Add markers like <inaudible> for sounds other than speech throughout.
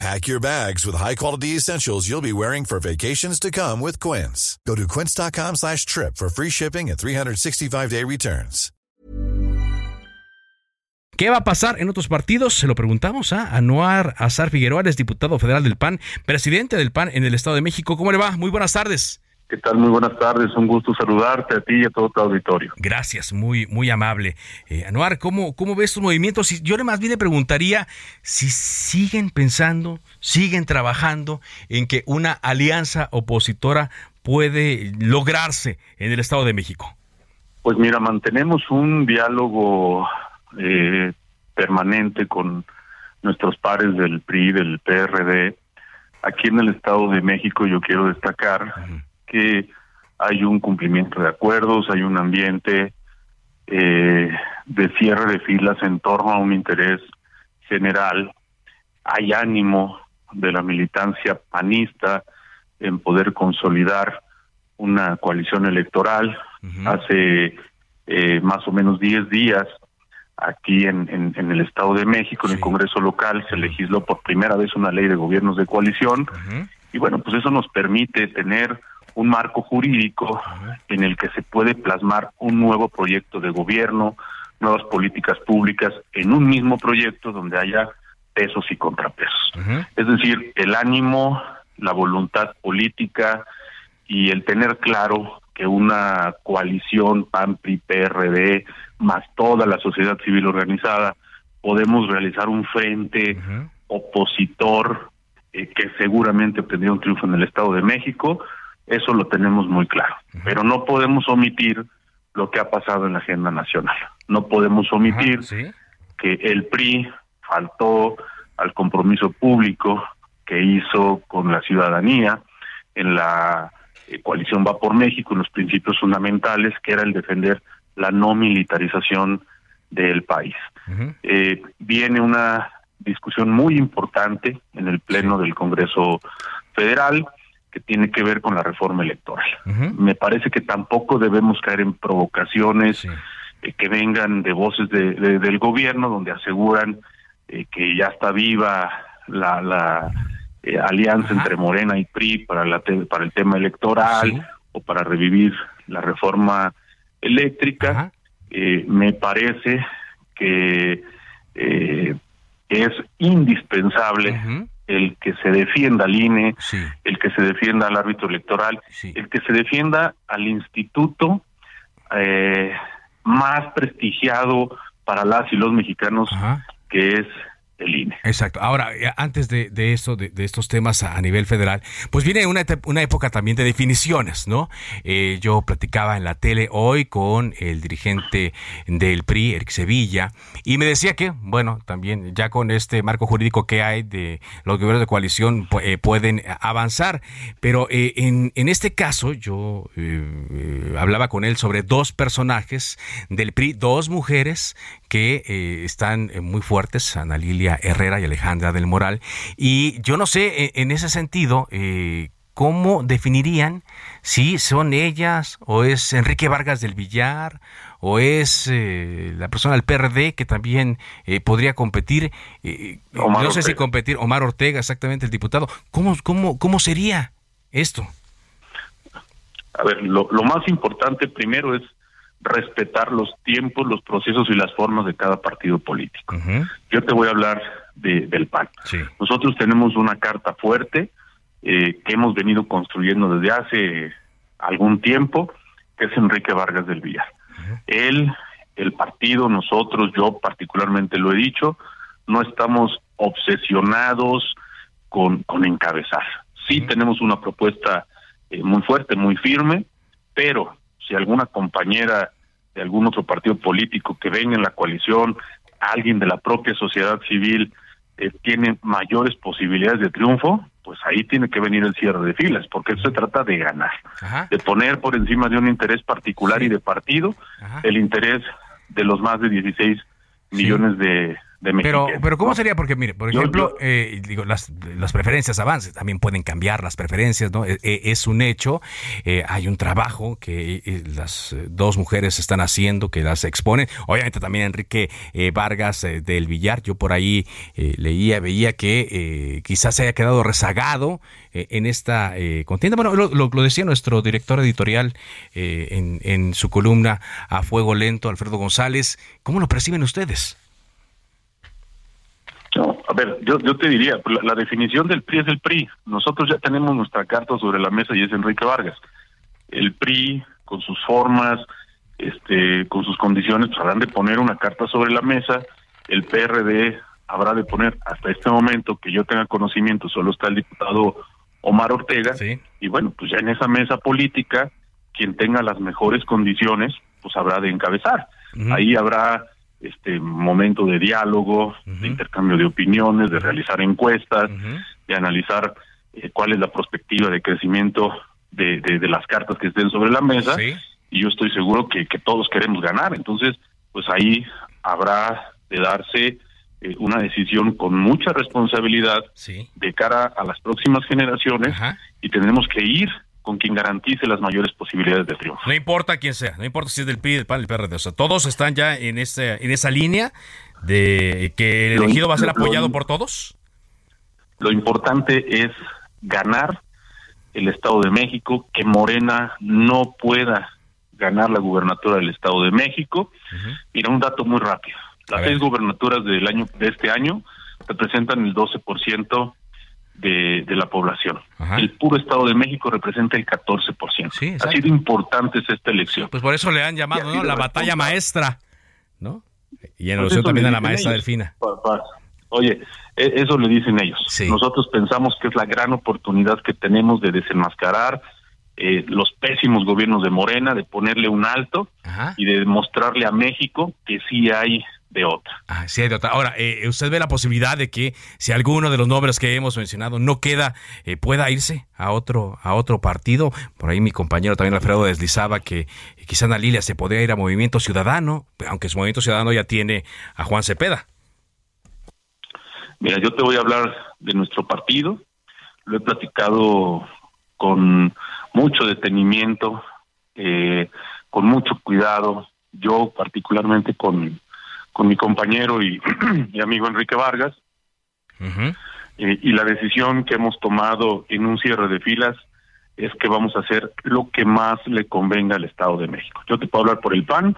Pack your bags with high-quality essentials you'll be wearing for vacations to come with Quince. Go to quince.com slash trip for free shipping and 365-day returns. ¿Qué va a pasar en otros partidos? Se lo preguntamos a Anuar Azar Figueroa, es diputado federal del PAN, presidente del PAN en el Estado de México. ¿Cómo le va? Muy buenas tardes. ¿Qué tal? Muy buenas tardes. Un gusto saludarte a ti y a todo tu auditorio. Gracias, muy muy amable. Eh, Anuar, ¿cómo, ¿cómo ves tus movimientos? Yo más bien le preguntaría si siguen pensando, siguen trabajando en que una alianza opositora puede lograrse en el Estado de México. Pues mira, mantenemos un diálogo eh, permanente con nuestros pares del PRI, del PRD. Aquí en el Estado de México yo quiero destacar que hay un cumplimiento de acuerdos, hay un ambiente eh, de cierre de filas en torno a un interés general, hay ánimo de la militancia panista en poder consolidar una coalición electoral. Hace eh, más o menos 10 días, aquí en, en, el Estado de México, en el Congreso local, se legisló por primera vez una ley de gobiernos de coalición. Y bueno, pues eso nos permite tener un marco jurídico en el que se puede plasmar un nuevo proyecto de gobierno, nuevas políticas públicas en un mismo proyecto donde haya pesos y contrapesos. Es decir, el ánimo, la voluntad política y el tener claro que una coalición PAN, PRI, PRD, más toda la sociedad civil organizada, podemos realizar un frente opositor eh, que seguramente obtendría un triunfo en el Estado de México, eso lo tenemos muy claro. Pero no podemos omitir lo que ha pasado en la agenda nacional. No podemos omitir que el PRI faltó al compromiso público que hizo con la ciudadanía en la eh, coalición Va por México, en los principios fundamentales, que era el defender la no militarización del país. Eh, viene una discusión muy importante en el Pleno del Congreso Federal que tiene que ver con la reforma electoral. Me parece que tampoco debemos caer en provocaciones eh, que vengan de voces de, del gobierno donde aseguran eh, que ya está viva la, la eh, alianza entre Morena y PRI para, la para el tema electoral o para revivir la reforma eléctrica. me parece que es indispensable el que se defienda al INE, el que se defienda al árbitro electoral, el que se defienda al instituto eh, más prestigiado para las y los mexicanos, que es el INE. Exacto. Ahora, eh, antes de, de de, estos temas a, nivel federal, pues viene una, una época también de definiciones, ¿no? Eh, yo platicaba en la tele hoy con el dirigente del PRI, Eric Sevilla, y me decía que, bueno, también ya con este marco jurídico que hay de los gobiernos de coalición eh, pueden avanzar, pero en, en, este caso yo hablaba con él sobre dos personajes del PRI, dos mujeres que están muy fuertes, Ana Lilia Herrera y Alejandra del Moral. Y yo no sé, e, en ese sentido, eh, ¿cómo definirían si son ellas o es Enrique Vargas del Villar o es eh, la persona del PRD que también eh, podría competir? no sé si competir, Omar Ortega, exactamente, el diputado. ¿Cómo, cómo, cómo sería esto? A ver, lo, lo más importante primero es respetar los tiempos, los procesos y las formas de cada partido político. Yo te voy a hablar de, del PAN. Nosotros tenemos una carta fuerte eh, que hemos venido construyendo desde hace algún tiempo, que es Enrique Vargas del Villar. Él, el partido, nosotros, yo particularmente lo he dicho, no estamos obsesionados con, con encabezar. Sí tenemos una propuesta eh, muy fuerte, muy firme, pero si alguna compañera de algún otro partido político que venga en la coalición, alguien de la propia sociedad civil, eh, tiene mayores posibilidades de triunfo, pues ahí tiene que venir el cierre de filas, porque se trata de ganar, de poner por encima de un interés particular y de partido el interés de los más de 16 millones de, pero, pero ¿cómo sería? Porque, mire, por ejemplo, eh, digo, las, las preferencias avances también pueden cambiar las preferencias, ¿no? E, e, es, un hecho, eh, hay un trabajo que eh, las dos mujeres están haciendo, que las exponen. Obviamente también Enrique Vargas del Villar, yo por ahí leía, veía que quizás se haya quedado rezagado en esta contienda. Bueno, lo, lo, decía nuestro director editorial en, en su columna A Fuego Lento, Alfredo González. ¿Cómo lo perciben ustedes? Ver, yo, yo te diría, la, definición del PRI es el PRI. Nosotros ya tenemos nuestra carta sobre la mesa y es Enrique Vargas. El PRI, con sus formas, este, con sus condiciones, pues habrán de poner una carta sobre la mesa. El PRD habrá de poner, hasta este momento que yo tenga conocimiento, solo está el diputado Omar Ortega. Y bueno, pues ya en esa mesa política, quien tenga las mejores condiciones, pues habrá de encabezar. Ahí habrá este momento de diálogo, de intercambio de opiniones, de realizar encuestas, de analizar eh, cuál es la perspectiva de crecimiento de, de, las cartas que estén sobre la mesa. Y yo estoy seguro que, que todos queremos ganar. Entonces, pues ahí habrá de darse eh, una decisión con mucha responsabilidad de cara a las próximas generaciones y tenemos que ir con quien garantice las mayores posibilidades de triunfo. No importa quién sea, no importa si es del PRI, del PAN, del PRD, o sea, todos están ya en ese, en esa línea de que el elegido va a ser apoyado por todos. Lo importante es ganar el Estado de México, que Morena no pueda ganar la gubernatura del Estado de México. Mira, un dato muy rápido. Las seis gubernaturas del año de este año representan el 12% de, de la población. El puro Estado de México representa el 14%. ha sido importante esta elección. Pues por eso le han llamado la batalla maestra, ¿no? Y en pues también a la maestra Delfina. Oye, e, eso le dicen ellos. Nosotros pensamos que es la gran oportunidad que tenemos de desenmascarar eh, los pésimos gobiernos de Morena, de ponerle un alto y de demostrarle a México que sí hay de otra. Ah, sí, de otra. Ahora, eh, ¿usted ve la posibilidad de que si alguno de los nombres que hemos mencionado no queda, eh, pueda irse a otro, a otro partido? Por ahí mi compañero también Alfredo deslizaba que eh, quizá Ana Lilia se podría ir a Movimiento Ciudadano, aunque su Movimiento Ciudadano ya tiene a Juan Cepeda. Mira, yo te voy a hablar de nuestro partido. Lo he platicado con mucho detenimiento, con mucho cuidado. Yo particularmente con con mi compañero y, <clears throat> amigo Enrique Vargas. Eh, y la decisión que hemos tomado en un cierre de filas es que vamos a hacer lo que más le convenga al Estado de México. Yo te puedo hablar por el PAN.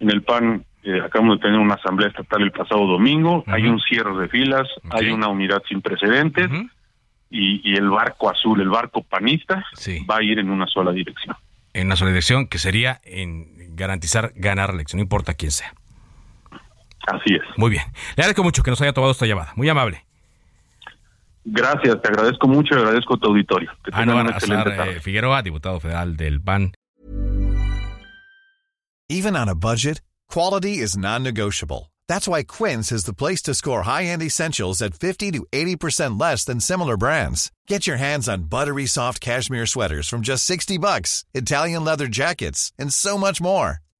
En el PAN eh, acabamos de tener una asamblea estatal el pasado domingo. Hay un cierre de filas, hay una unidad sin precedentes y, y, el barco azul, el barco panista, va a ir en una sola dirección. En una sola dirección que sería en garantizar ganar la elección, no importa quién sea. Así es. Muy bien. Le agradezco mucho que nos haya tomado esta llamada. Muy amable. Gracias, te agradezco mucho y agradezco tu auditorio. Que Anuar Azar, eh, Figueroa, diputado federal del PAN. Even on a budget, quality is non-negotiable. That's why Quince is the place to score high-end essentials at 50 to 80% less than similar brands. Get your hands on buttery soft cashmere sweaters from just 60 bucks, Italian leather jackets, and so much more.